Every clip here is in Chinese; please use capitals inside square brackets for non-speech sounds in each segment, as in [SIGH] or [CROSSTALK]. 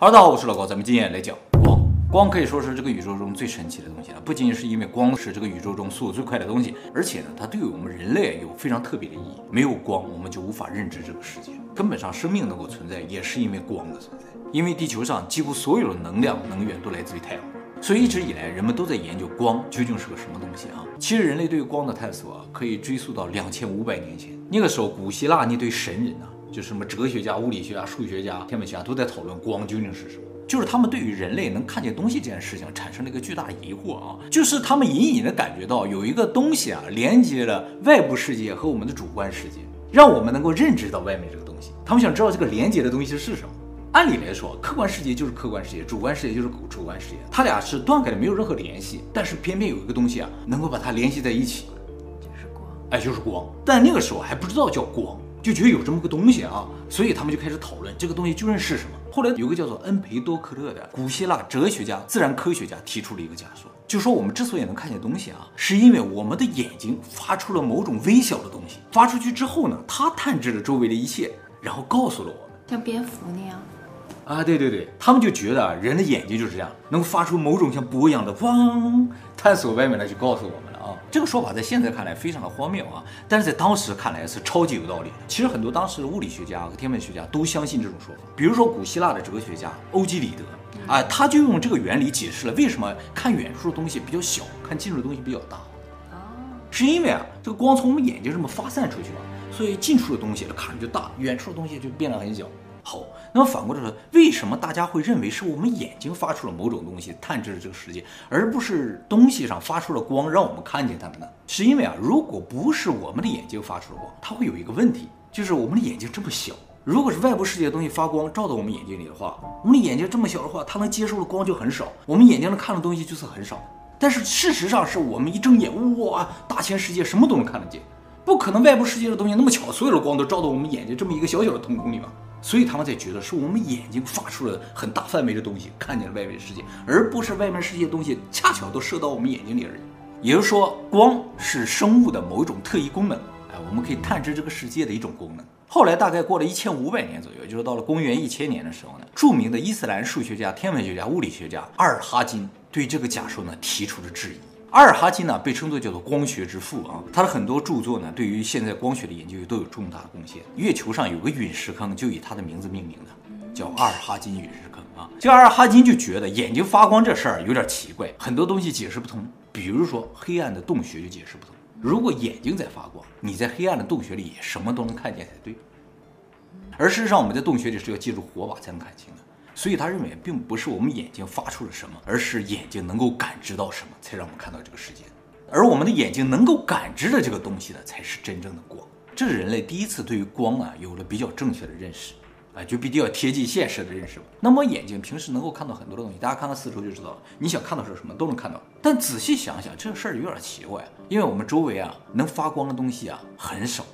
哈喽，大家好，我是老高，咱们今天来讲光。光可以说是这个宇宙中最神奇的东西了，不仅仅是因为光是这个宇宙中速度最快的东西，而且呢，它对于我们人类有非常特别的意义。没有光，我们就无法认知这个世界。根本上，生命能够存在，也是因为光的存在。因为地球上几乎所有的能量、能源都来自于太阳，所以一直以来，人们都在研究光究竟是个什么东西啊。其实，人类对于光的探索啊，可以追溯到两千五百年前。那个时候，古希腊那堆神人呢、啊。就什么哲学家、物理学家、数学家、天文学家都在讨论光究竟是什么，就是他们对于人类能看见东西这件事情产生了一个巨大疑惑啊，就是他们隐隐的感觉到有一个东西啊连接了外部世界和我们的主观世界，让我们能够认知到外面这个东西。他们想知道这个连接的东西是什么。按理来说，客观世界就是客观世界，主观世界就是主观世界，它俩是断开的，没有任何联系。但是偏偏有一个东西啊能够把它联系在一起，就是光，哎，就是光。但那个时候还不知道叫光。就觉得有这么个东西啊，所以他们就开始讨论这个东西究竟是什么。后来有个叫做恩培多克勒的古希腊哲学家、自然科学家提出了一个假说，就说我们之所以能看见东西啊，是因为我们的眼睛发出了某种微小的东西，发出去之后呢，它探知了周围的一切，然后告诉了我们，像蝙蝠那样。啊，对对对，他们就觉得人的眼睛就是这样，能够发出某种像波一样的汪，探索外面来去告诉我们了啊。这个说法在现在看来非常的荒谬啊，但是在当时看来是超级有道理的。其实很多当时的物理学家和天文学家都相信这种说法，比如说古希腊的哲学家欧几里得啊，他就用这个原理解释了为什么看远处的东西比较小，看近处的东西比较大。是因为啊，这个光从我们眼睛这么发散出去了，所以近处的东西它看着就大，远处的东西就变得很小。好，那么反过来说，为什么大家会认为是我们眼睛发出了某种东西，探知了这个世界，而不是东西上发出了光，让我们看见它们呢？是因为啊，如果不是我们的眼睛发出了光，它会有一个问题，就是我们的眼睛这么小，如果是外部世界的东西发光照到我们眼睛里的话，我们的眼睛这么小的话，它能接受的光就很少，我们眼睛能看的东西就是很少。但是事实上是我们一睁眼，哇，大千世界什么都能看得见，不可能外部世界的东西那么巧，所有的光都照到我们眼睛这么一个小小的瞳孔里吧。所以他们才觉得是我们眼睛发出了很大范围的东西，看见了外面的世界，而不是外面世界的东西恰巧都射到我们眼睛里而已。也就是说，光是生物的某一种特异功能，哎，我们可以探知这个世界的一种功能。后来大概过了一千五百年左右，就是到了公元一千年的时候呢，著名的伊斯兰数学家、天文学家、物理学家阿尔哈金对这个假说呢提出了质疑。阿尔哈金呢，被称作叫做光学之父啊，他的很多著作呢，对于现在光学的研究都有重大贡献。月球上有个陨石坑，就以他的名字命名的，叫阿尔哈金陨石坑啊。这阿尔哈金就觉得眼睛发光这事儿有点奇怪，很多东西解释不通。比如说黑暗的洞穴就解释不通。如果眼睛在发光，你在黑暗的洞穴里什么都能看见才对。而事实上，我们在洞穴里是要借助火把才能看清的。所以他认为，并不是我们眼睛发出了什么，而是眼睛能够感知到什么，才让我们看到这个世界。而我们的眼睛能够感知的这个东西呢，才是真正的光。这是人类第一次对于光啊有了比较正确的认识，啊，就比较贴近现实的认识。那么眼睛平时能够看到很多的东西，大家看到四周就知道了。你想看到是什么都能看到。但仔细想想，这事儿有点奇怪，因为我们周围啊能发光的东西啊很少。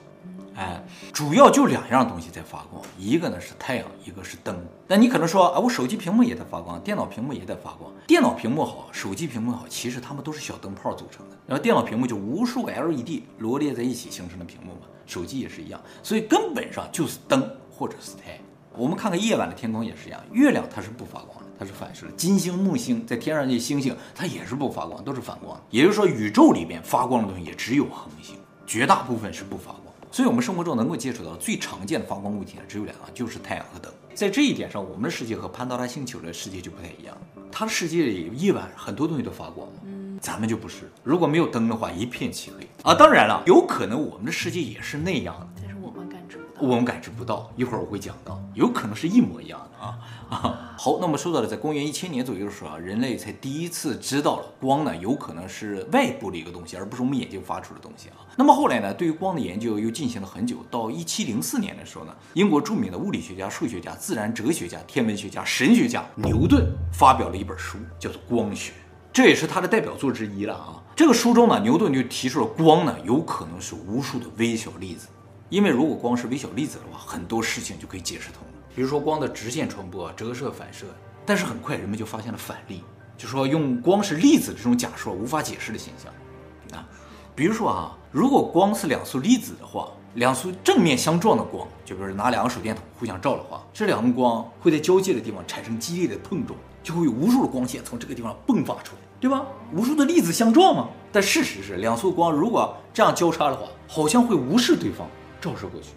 哎，主要就两样东西在发光，一个呢是太阳，一个是灯。那你可能说啊，我手机屏幕也在发光，电脑屏幕也在发光。电脑屏幕好，手机屏幕好，其实它们都是小灯泡组成的。然后电脑屏幕就无数个 LED 罗列在一起形成的屏幕嘛，手机也是一样。所以根本上就是灯或者是太阳。我们看看夜晚的天空也是一样，月亮它是不发光的，它是反射的。金星、木星在天上这些星星，它也是不发光，都是反光。也就是说，宇宙里边发光的东西也只有恒星，绝大部分是不发光。所以，我们生活中能够接触到最常见的发光物体呢，只有两个，就是太阳和灯。在这一点上，我们的世界和潘多拉星球的世界就不太一样。它的世界里夜晚很多东西都发光，嗯，咱们就不是。如果没有灯的话，一片漆黑啊。当然了，有可能我们的世界也是那样的。我们感知不到，一会儿我会讲到，有可能是一模一样的啊啊。好，那么说到了，在公元一千年左右的时候啊，人类才第一次知道了光呢，有可能是外部的一个东西，而不是我们眼睛发出的东西啊。那么后来呢，对于光的研究又进行了很久，到一七零四年的时候呢，英国著名的物理学家、数学家、自然哲学家、天文学家、神学家牛顿发表了一本书，叫做《光学》，这也是他的代表作之一了啊。这个书中呢，牛顿就提出了光呢，有可能是无数的微小粒子。因为如果光是微小粒子的话，很多事情就可以解释通了。比如说光的直线传播、折射、反射。但是很快人们就发现了反例，就说用光是粒子这种假说无法解释的现象。啊，比如说啊，如果光是两束粒子的话，两束正面相撞的光，就比如拿两个手电筒互相照的话，这两个光会在交界的地方产生激烈的碰撞，就会有无数的光线从这个地方迸发出来，对吧？无数的粒子相撞嘛。但事实是，两束光如果这样交叉的话，好像会无视对方，照射过去，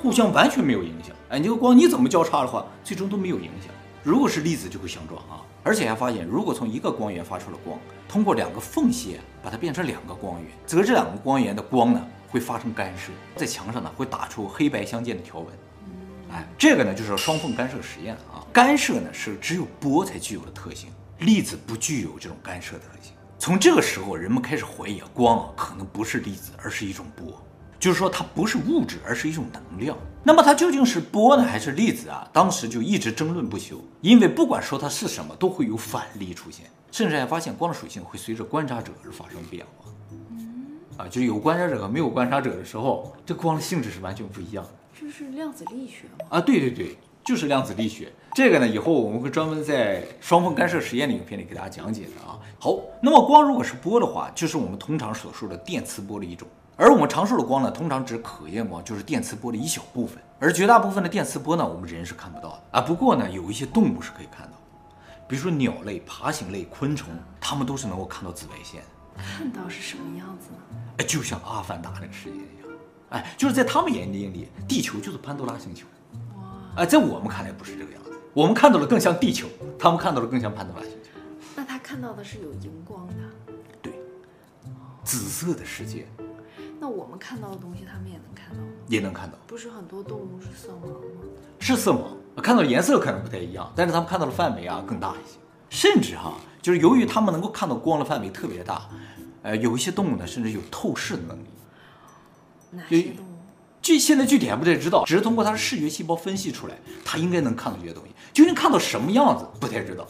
互相完全没有影响。哎，你这个光你怎么交叉的话，最终都没有影响。如果是粒子就会相撞啊，而且还发现，如果从一个光源发出了光，通过两个缝隙把它变成两个光源，则这两个光源的光呢会发生干涉，在墙上呢会打出黑白相间的条纹。哎，这个呢就是双缝干涉实验啊。干涉呢是只有波才具有的特性，粒子不具有这种干涉的特性。从这个时候，人们开始怀疑啊，光啊可能不是粒子，而是一种波。就是说，它不是物质，而是一种能量。那么它究竟是波呢，还是粒子啊？当时就一直争论不休。因为不管说它是什么，都会有反例出现，甚至还发现光的属性会随着观察者而发生变化。啊，就有观察者和没有观察者的时候，这光的性质是完全不一样的。这是量子力学吗？啊，对对对，就是量子力学。这个呢，以后我们会专门在双缝干涉实验的影片里给大家讲解的啊。好，那么光如果是波的话，就是我们通常所说的电磁波的一种。而我们常说的光呢，通常指可见光，就是电磁波的一小部分。而绝大部分的电磁波呢，我们人是看不到的啊。不过呢，有一些动物是可以看到，比如说鸟类、爬行类、昆虫，它们都是能够看到紫外线。看到是什么样子呢？哎，就像阿凡达那个世界一样，哎，就是在他们眼睛里，地球就是潘多拉星球。哇！哎，在我们看来不是这个样子，我们看到的更像地球，他们看到的更像潘多拉星球。那他看到的是有荧光的。对，紫色的世界。那我们看到的东西，他们也能看到吗？也能看到。不是很多动物是色盲吗？是色盲，看到的颜色可能不太一样，但是他们看到的范围啊更大一些。甚至哈，就是由于他们能够看到光的范围特别大，呃，有一些动物呢，甚至有透视的能力。哪些动物？具现在具体还不太知道，只是通过它的视觉细胞分析出来，它应该能看到这些东西。究竟看到什么样子，不太知道。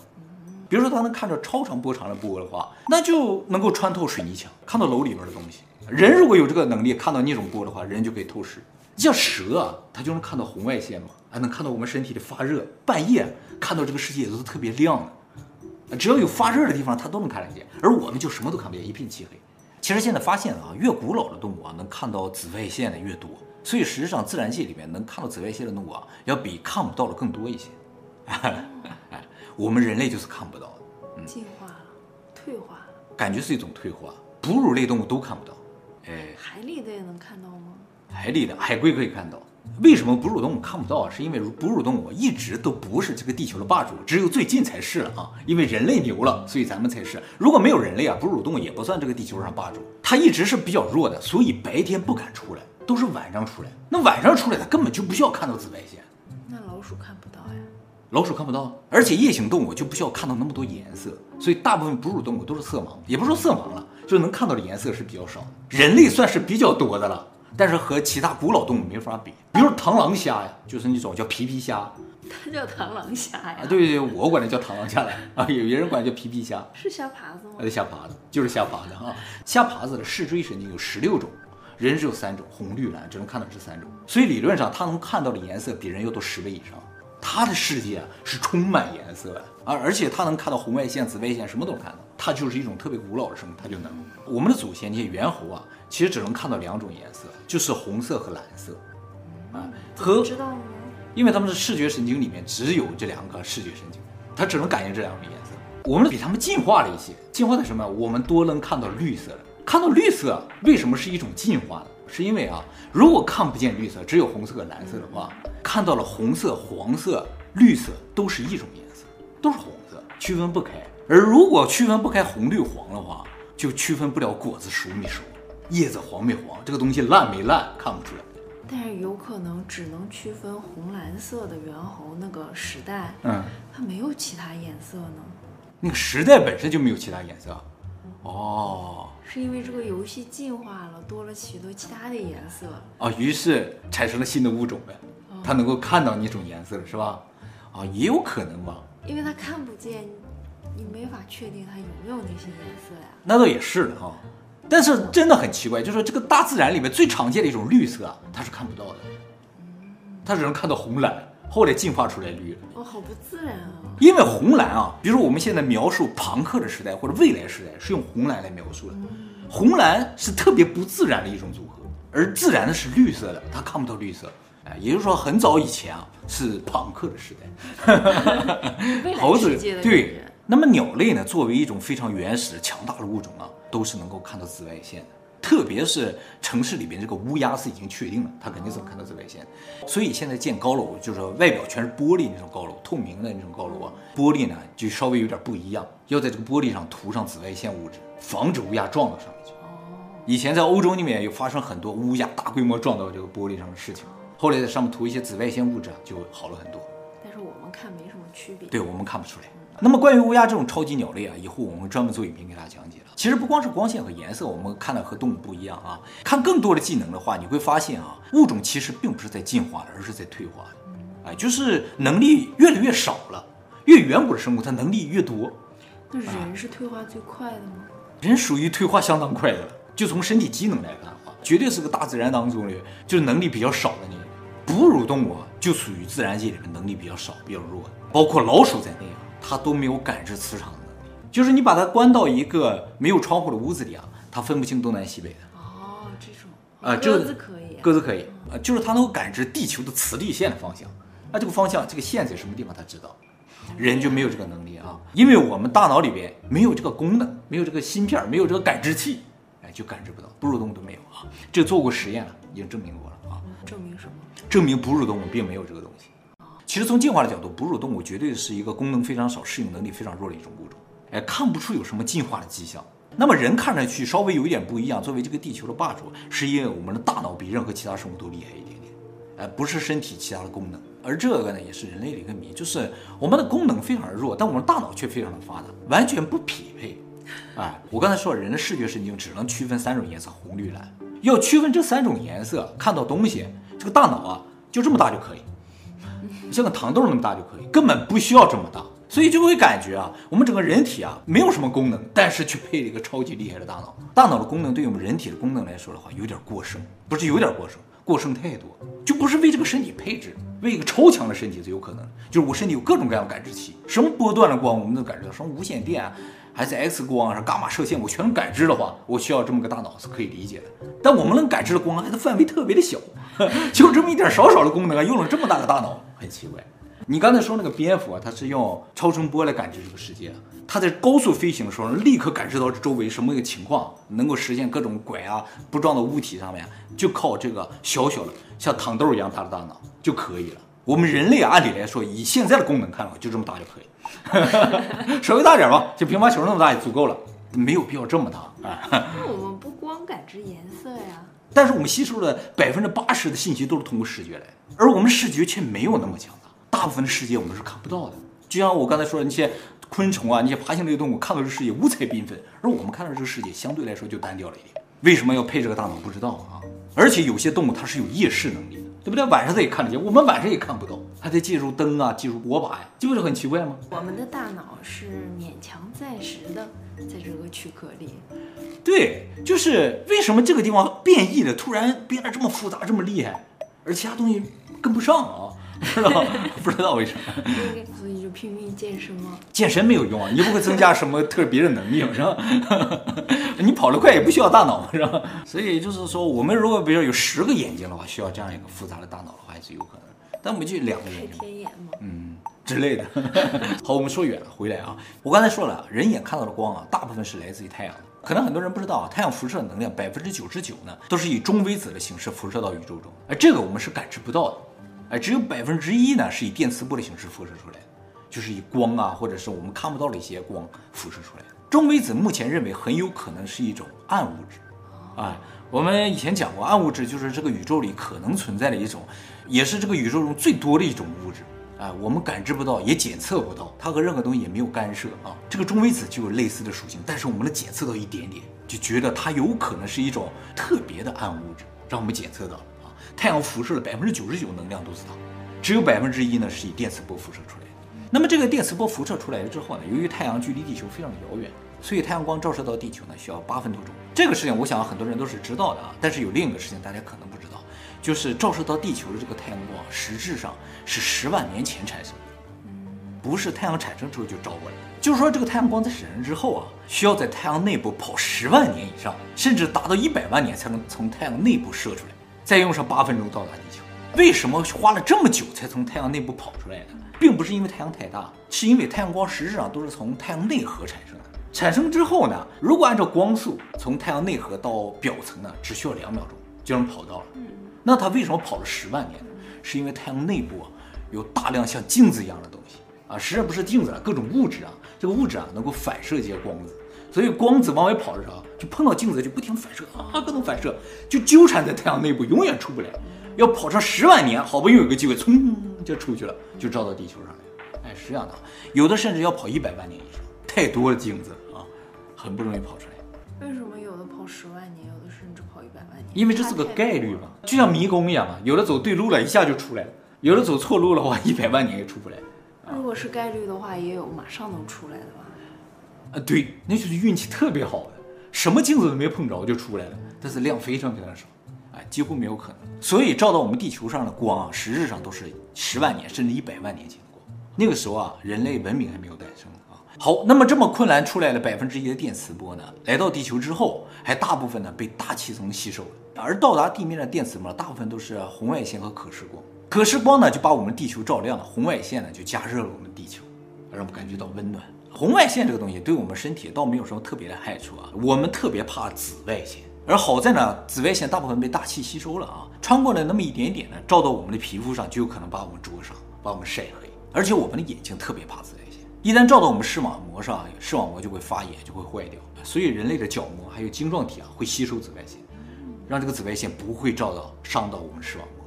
比如说，它能看到超长波长的波的话，那就能够穿透水泥墙，看到楼里边的东西。人如果有这个能力看到那种波的话，人就可以透视。像蛇啊，它就能看到红外线嘛，还能看到我们身体的发热。半夜看到这个世界都是特别亮的，只要有发热的地方，它都能看得见。而我们就什么都看不见，一片漆黑。其实现在发现啊，越古老的动物啊，能看到紫外线的越多。所以实际上，自然界里面能看到紫外线的动物啊，要比看不到的更多一些。[LAUGHS] 我们人类就是看不到的。嗯，进化了，退化了，感觉是一种退化。哺乳类动物都看不到。哎，海里的也能看到吗？海里的海龟可以看到。为什么哺乳动物看不到啊？是因为哺乳动物一直都不是这个地球的霸主，只有最近才是了啊。因为人类牛了，所以咱们才是。如果没有人类啊，哺乳动物也不算这个地球上霸主。它一直是比较弱的，所以白天不敢出来，都是晚上出来。那晚上出来，它根本就不需要看到紫外线。那老鼠看不到呀？老鼠看不到，而且夜行动物就不需要看到那么多颜色，所以大部分哺乳动物都是色盲，也不是说色盲了。就能看到的颜色是比较少的，人类算是比较多的了，但是和其他古老动物没法比。比如螳螂虾呀，就是那种叫皮皮虾，[LAUGHS] 它叫螳螂虾呀？啊，对对对，我管它叫螳螂虾来啊，有些人管它叫皮皮虾，是虾爬子吗？呃，虾爬子就是虾爬子啊，虾爬子的视锥神经有十六种，人只有三种，红绿蓝只能看到这三种，所以理论上它能看到的颜色比人要多十倍以上。它的世界啊是充满颜色的而，而且它能看到红外线、紫外线，什么都能看到。它就是一种特别古老的生物，它就能。我们的祖先那些猿猴啊，其实只能看到两种颜色，就是红色和蓝色。啊，和知道吗？因为他们的视觉神经里面只有这两个视觉神经，它只能感应这两种颜色。我们比他们进化了一些，进化的什么？我们多能看到绿色了。看到绿色为什么是一种进化呢？是因为啊，如果看不见绿色，只有红色和蓝色的话。看到了红色、黄色、绿色都是一种颜色，都是红色，区分不开。而如果区分不开红、绿、黄的话，就区分不了果子熟没熟，叶子黄没黄，这个东西烂没烂看不出来。但是有可能只能区分红蓝色的猿猴那个时代，嗯，它没有其他颜色呢。那个时代本身就没有其他颜色，哦，是因为这个游戏进化了，多了许多其他的颜色啊，于是产生了新的物种呗。它能够看到那种颜色是吧？啊，也有可能吧。因为它看不见，你没法确定它有没有那些颜色呀。那倒也是的哈。但是真的很奇怪，就是这个大自然里面最常见的一种绿色，它是看不到的。它只能看到红蓝，后来进化出来绿了。哦，好不自然啊。因为红蓝啊，比如说我们现在描述朋克的时代或者未来时代，是用红蓝来描述的。红蓝是特别不自然的一种组合。而自然的是绿色的，它看不到绿色。哎，也就是说，很早以前啊，是朋克的时代。[LAUGHS] 猴子对。那么鸟类呢，作为一种非常原始、强大的物种啊，都是能够看到紫外线的。特别是城市里边这个乌鸦是已经确定了，它肯定是能看到紫外线。所以现在建高楼，就是外表全是玻璃那种高楼，透明的那种高楼啊，玻璃呢就稍微有点不一样，要在这个玻璃上涂上紫外线物质，防止乌鸦撞到上面去。以前在欧洲那边有发生很多乌鸦大规模撞到这个玻璃上的事情。后来在上面涂一些紫外线物质啊，就好了很多。但是我们看没什么区别。对，我们看不出来。那么关于乌鸦这种超级鸟类啊，以后我们专门做影片给大家讲解了。其实不光是光线和颜色，我们看的和动物不一样啊。看更多的技能的话，你会发现啊，物种其实并不是在进化的，而是在退化的。哎，就是能力越来越少了。越远古的生物，它能力越多。那人是退化最快的吗？人属于退化相当快的，就从身体机能来看的话，绝对是个大自然当中的，就是能力比较少的那种。哺乳动物就属于自然界里面能力比较少、比较弱的，包括老鼠在内啊，它都没有感知磁场的能力。就是你把它关到一个没有窗户的屋子里啊，它分不清东南西北的。哦，这种啊，鸽子可以，鸽子可以啊，就是它能够感知地球的磁力线的方向。那这个方向，这个线在什么地方，它知道。人就没有这个能力啊，因为我们大脑里边没有这个功能，没有这个芯片，没有这个感知器，哎，就感知不到。哺乳动物都没有啊，这做过实验了，已经证明过了啊。证明什么？证明哺乳动物并没有这个东西。其实从进化的角度，哺乳动物绝对是一个功能非常少、适应能力非常弱的一种物种。哎，看不出有什么进化的迹象。那么人看上去稍微有一点不一样，作为这个地球的霸主，是因为我们的大脑比任何其他生物都厉害一点点。哎，不是身体其他的功能。而这个呢，也是人类的一个谜，就是我们的功能非常弱，但我们大脑却非常的发达，完全不匹配。哎，我刚才说了，人的视觉神经只能区分三种颜色：红、绿、蓝。要区分这三种颜色，看到东西，这个大脑啊就这么大就可以，像个糖豆那么大就可以，根本不需要这么大，所以就会感觉啊，我们整个人体啊没有什么功能，但是却配了一个超级厉害的大脑。大脑的功能对于我们人体的功能来说的话，有点过剩，不是有点过剩，过剩太多，就不是为这个身体配置，为一个超强的身体才有可能，就是我身体有各种各样的感知器，什么波段的光我们都感知到，什么无线电啊。还是 X 光啊，是伽马射线，我全能感知的话，我需要这么个大脑是可以理解的。但我们能感知的光还是范围特别的小，[LAUGHS] 就这么一点少少的功能啊，用了这么大的大脑，很奇怪。你刚才说那个蝙蝠啊，它是用超声波来感知这个世界，它在高速飞行的时候，立刻感知到周围什么一个情况，能够实现各种拐啊，不撞到物体上面，就靠这个小小的像糖豆一样大的大脑就可以了。我们人类按理来说，以现在的功能看的话，就这么大就可以。[LAUGHS] 稍微大点吧，就乒乓球那么大也足够了，没有必要这么大啊。[LAUGHS] 那我们不光感知颜色呀，但是我们吸收的百分之八十的信息都是通过视觉来的，而我们视觉却没有那么强大，大部分的世界我们是看不到的。就像我刚才说的那些昆虫啊，那些爬行类动物看到这个世界五彩缤纷，而我们看到这个世界相对来说就单调了一点。为什么要配这个大脑？不知道啊。而且有些动物它是有夜视能力的。对不对？晚上他也看得见，我们晚上也看不到，还得借助灯啊，借助火把呀，这不是很奇怪吗？我们的大脑是勉强暂时的，在这个躯壳里。对，就是为什么这个地方变异的突然变得这么复杂，这么厉害，而其他东西跟不上啊？不知道，不知道为什么。所以就拼命健身吗？健身没有用啊，你不会增加什么特别的能力，是吧？[LAUGHS] 你跑得快也不需要大脑，是吧？所以就是说，我们如果比如说有十个眼睛的话，需要这样一个复杂的大脑的话，还是有可能。但我们就两个眼睛，天眼吗？嗯，之类的。[LAUGHS] 好，我们说远了，回来啊。我刚才说了，人眼看到的光啊，大部分是来自于太阳的。可能很多人不知道啊，太阳辐射的能量百分之九十九呢，都是以中微子的形式辐射到宇宙中，而这个我们是感知不到的。哎，只有百分之一呢是以电磁波的形式辐射出来的，就是以光啊，或者是我们看不到的一些光辐射出来的。中微子目前认为很有可能是一种暗物质，啊，我们以前讲过，暗物质就是这个宇宙里可能存在的一种，也是这个宇宙中最多的一种物质，啊，我们感知不到，也检测不到，它和任何东西也没有干涉啊。这个中微子就有类似的属性，但是我们能检测到一点点，就觉得它有可能是一种特别的暗物质，让我们检测到。太阳辐射的百分之九十九能量都是它，只有百分之一呢是以电磁波辐射出来的。那么这个电磁波辐射出来了之后呢，由于太阳距离地球非常的遥远，所以太阳光照射到地球呢需要八分多钟。这个事情我想很多人都是知道的啊，但是有另一个事情大家可能不知道，就是照射到地球的这个太阳光实质上是十万年前产生的。不是太阳产生之后就照过来的，就是说这个太阳光在产生之后啊，需要在太阳内部跑十万年以上，甚至达到一百万年才能从太阳内部射出来，再用上八分钟到达地球。为什么花了这么久才从太阳内部跑出来呢？并不是因为太阳太大，是因为太阳光实质上都是从太阳内核产生的。产生之后呢，如果按照光速从太阳内核到表层呢，只需要两秒钟就能跑到了。那它为什么跑了十万年呢？是因为太阳内部啊有大量像镜子一样的东西啊，实际上不是镜子啊，各种物质啊，这个物质啊能够反射一些光子，所以光子往外跑的时候就碰到镜子就不停反射啊，各种反射就纠缠在太阳内部，永远出不来。要跑上十万年，好不容易有个机会，噌就出去了，就照到地球上来。哎，是这样的，有的甚至要跑一百万年以上，太多的镜子啊，很不容易跑出来。为什么有的跑十万年，有的甚至跑一百万年？因为这是个概率嘛，就像迷宫一样嘛，有的走对路了，一下就出来了；有的走错路的话，一百万年也出不来。如果是概率的话，也有马上能出来的吧？啊，对，那就是运气特别好的，什么镜子都没碰着就出来了，但是量非常非常少。哎几乎没有可能，所以照到我们地球上的光啊，实质上都是十万年甚至一百万年前的光。那个时候啊，人类文明还没有诞生啊。好，那么这么困难出来了百分之一的电磁波呢，来到地球之后，还大部分呢被大气层吸收了，而到达地面的电磁波大部分都是红外线和可视光。可视光呢就把我们地球照亮了，红外线呢就加热了我们地球，让我们感觉到温暖。红外线这个东西对我们身体倒没有什么特别的害处啊，我们特别怕紫外线。而好在呢，紫外线大部分被大气吸收了啊，穿过来那么一点点呢，照到我们的皮肤上，就有可能把我们灼伤，把我们晒黑。而且我们的眼睛特别怕紫外线，一旦照到我们视网膜上，视网膜就会发炎，就会坏掉。所以人类的角膜还有晶状体啊，会吸收紫外线，让这个紫外线不会照到伤到我们视网膜。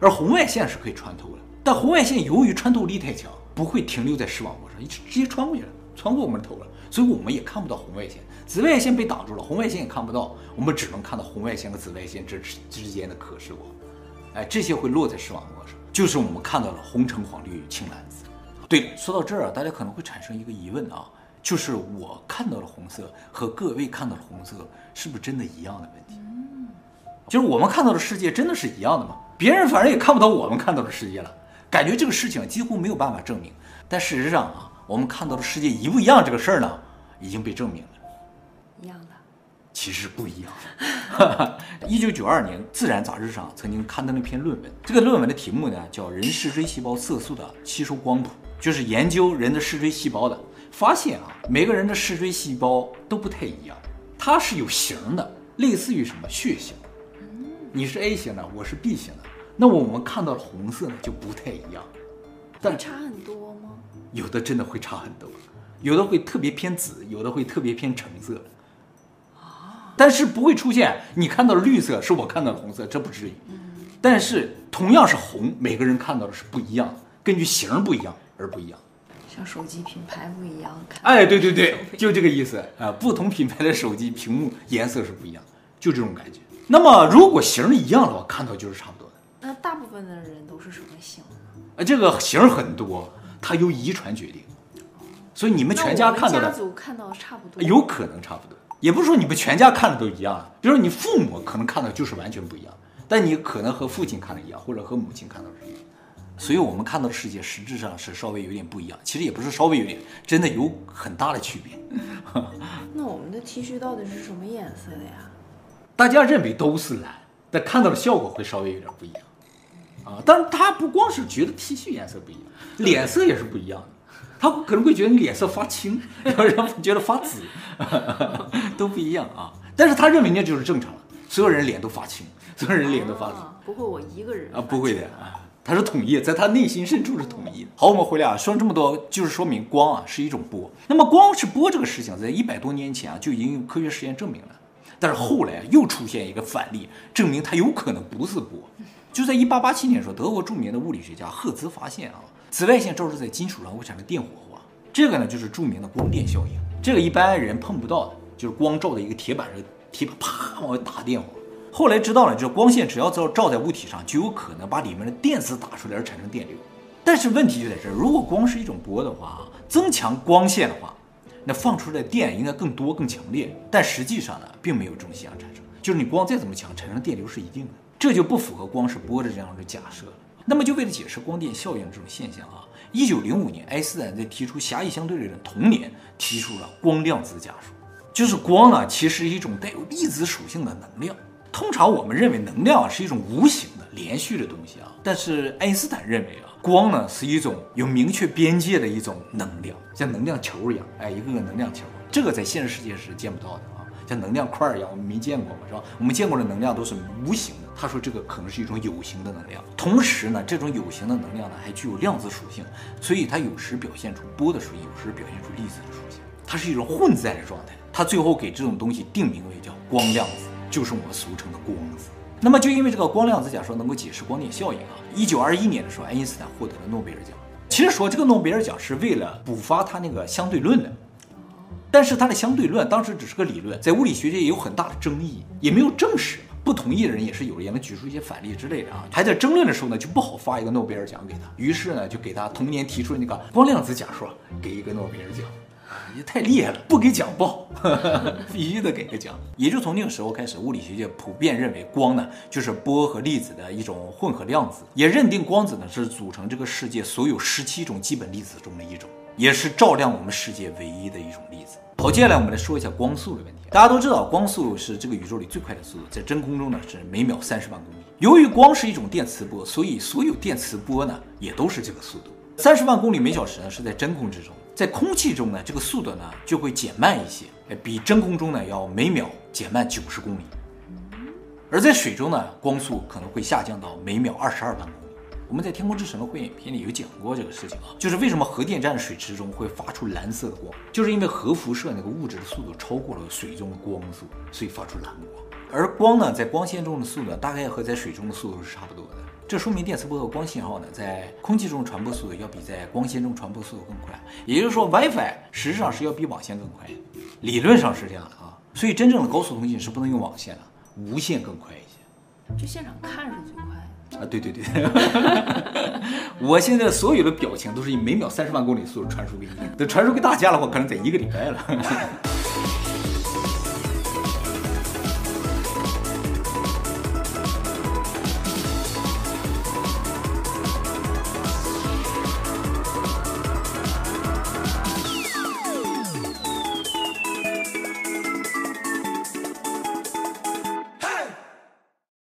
而红外线是可以穿透的，但红外线由于穿透力太强，不会停留在视网膜上，一直直接穿过去了，穿过我们的头了，所以我们也看不到红外线。紫外线被挡住了，红外线也看不到，我们只能看到红外线和紫外线之之间的可视光，哎，这些会落在视网膜上，就是我们看到了红橙黄绿青蓝紫。对了，说到这儿啊，大家可能会产生一个疑问啊，就是我看到的红色和各位看到的红色是不是真的一样的问题？就是我们看到的世界真的是一样的吗？别人反正也看不到我们看到的世界了，感觉这个事情几乎没有办法证明。但事实上啊，我们看到的世界一不一样这个事儿呢，已经被证明了。一样的，其实不一样。[LAUGHS] 一九九二年，《自然》杂志上曾经刊登了一篇论文，这个论文的题目呢叫《人视锥细胞色素的吸收光谱》，就是研究人的视锥细胞的。发现啊，每个人的视锥细胞都不太一样，它是有型的，类似于什么血型。你是 A 型的，我是 B 型的，那我们看到的红色呢就不太一样。但差很多吗？有的真的会差很多，有的会特别偏紫，有的会特别偏橙色。啊但是不会出现你看到的绿色是我看到的红色，这不至于。但是同样是红，每个人看到的是不一样，根据型不一样而不一样。像手机品牌不一样，看哎，对对对，就这个意思啊。不同品牌的手机屏幕颜色是不一样，就这种感觉。那么如果型一样的话，看到就是差不多的。那大部分的人都是什么型？啊，这个型很多，它由遗传决定。所以你们全家看到的，家族看到的差不多，有可能差不多。也不是说你们全家看的都一样，比如说你父母可能看的就是完全不一样，但你可能和父亲看的一样，或者和母亲看到是一样，所以我们看到的世界实质上是稍微有点不一样。其实也不是稍微有点，真的有很大的区别。[LAUGHS] 那我们的 T 恤到底是什么颜色的呀？大家认为都是蓝，但看到的效果会稍微有点不一样啊。但是他不光是觉得 T 恤颜色不一样，脸色也是不一样的。他可能会觉得你脸色发青，让人觉得发紫，[LAUGHS] 都不一样啊。但是他认为那就是正常了，所有人脸都发青，所有人脸都发紫。不会我一个人啊，不会的啊，他是统一，在他内心深处是统一的。好，我们回来啊，说了这么多，就是说明光啊是一种波。那么光是波这个事情，在一百多年前啊就已经用科学实验证明了。但是后来又出现一个反例，证明它有可能不是波。就在一八八七年的时候，德国著名的物理学家赫兹发现啊。紫外线照射在金属上会产生电火花，这个呢就是著名的光电效应。这个一般人碰不到的，就是光照在一个铁板上，铁板啪往外打电火。后来知道了，就是光线只要照照在物体上，就有可能把里面的电子打出来而产生电流。但是问题就在这儿，如果光是一种波的话啊，增强光线的话，那放出来的电应该更多更强烈。但实际上呢，并没有这种现象产生，就是你光再怎么强，产生电流是一定的，这就不符合光是波的这样的假设了。那么，就为了解释光电效应这种现象啊，一九零五年，爱因斯坦在提出狭义相对论的同年，提出了光量子假说，就是光呢其实是一种带有粒子属性的能量。通常我们认为能量是一种无形的连续的东西啊，但是爱因斯坦认为啊，光呢是一种有明确边界的一种能量，像能量球一样，哎，一个个能量球，这个在现实世界是见不到的，像能量块一样，我们没见过嘛，是吧？我们见过的能量都是无形的。他说这个可能是一种有形的能量，同时呢，这种有形的能量呢还具有量子属性，所以它有时表现出波的属性，有时表现出粒子的属性，它是一种混在的状态。他最后给这种东西定名为叫光量子，就是我们俗称的光子。那么就因为这个光量子假说能够解释光电效应啊，一九二一年的时候，爱因斯坦获得了诺贝尔奖。其实说这个诺贝尔奖是为了补发他那个相对论的，但是他的相对论当时只是个理论，在物理学界也有很大的争议，也没有证实。不同意的人也是有的，也能举出一些反例之类的啊，还在争论的时候呢，就不好发一个诺贝尔奖给他，于是呢，就给他同年提出的那个光量子假说，给一个诺贝尔奖，也太厉害了，不给奖不 [LAUGHS] 必须得给个奖。也就从那个时候开始，物理学界普遍认为光呢就是波和粒子的一种混合量子，也认定光子呢是组成这个世界所有十七种基本粒子中的一种，也是照亮我们世界唯一的一种粒子。好，接下来我们来说一下光速的问题。大家都知道，光速是这个宇宙里最快的速度，在真空中呢是每秒三十万公里。由于光是一种电磁波，所以所有电磁波呢也都是这个速度。三十万公里每小时呢是在真空之中，在空气中呢这个速度呢就会减慢一些，比真空中呢要每秒减慢九十公里。而在水中呢，光速可能会下降到每秒二十二万公里。我们在《天空之城》的汇演片里有讲过这个事情啊，就是为什么核电站水池中会发出蓝色的光，就是因为核辐射那个物质的速度超过了水中的光速，所以发出蓝光。而光呢，在光线中的速度大概和在水中的速度是差不多的，这说明电磁波和光信号呢，在空气中传播速度要比在光纤中传播速度更快。也就是说，WiFi 实际上是要比网线更快，理论上是这样的啊。所以真正的高速通信是不能用网线的，无线更快一些。这现场看是最快。啊，对对对，[LAUGHS] 我现在所有的表情都是以每秒三十万公里速度传输给你，等传输给大家的话，可能得一个礼拜了。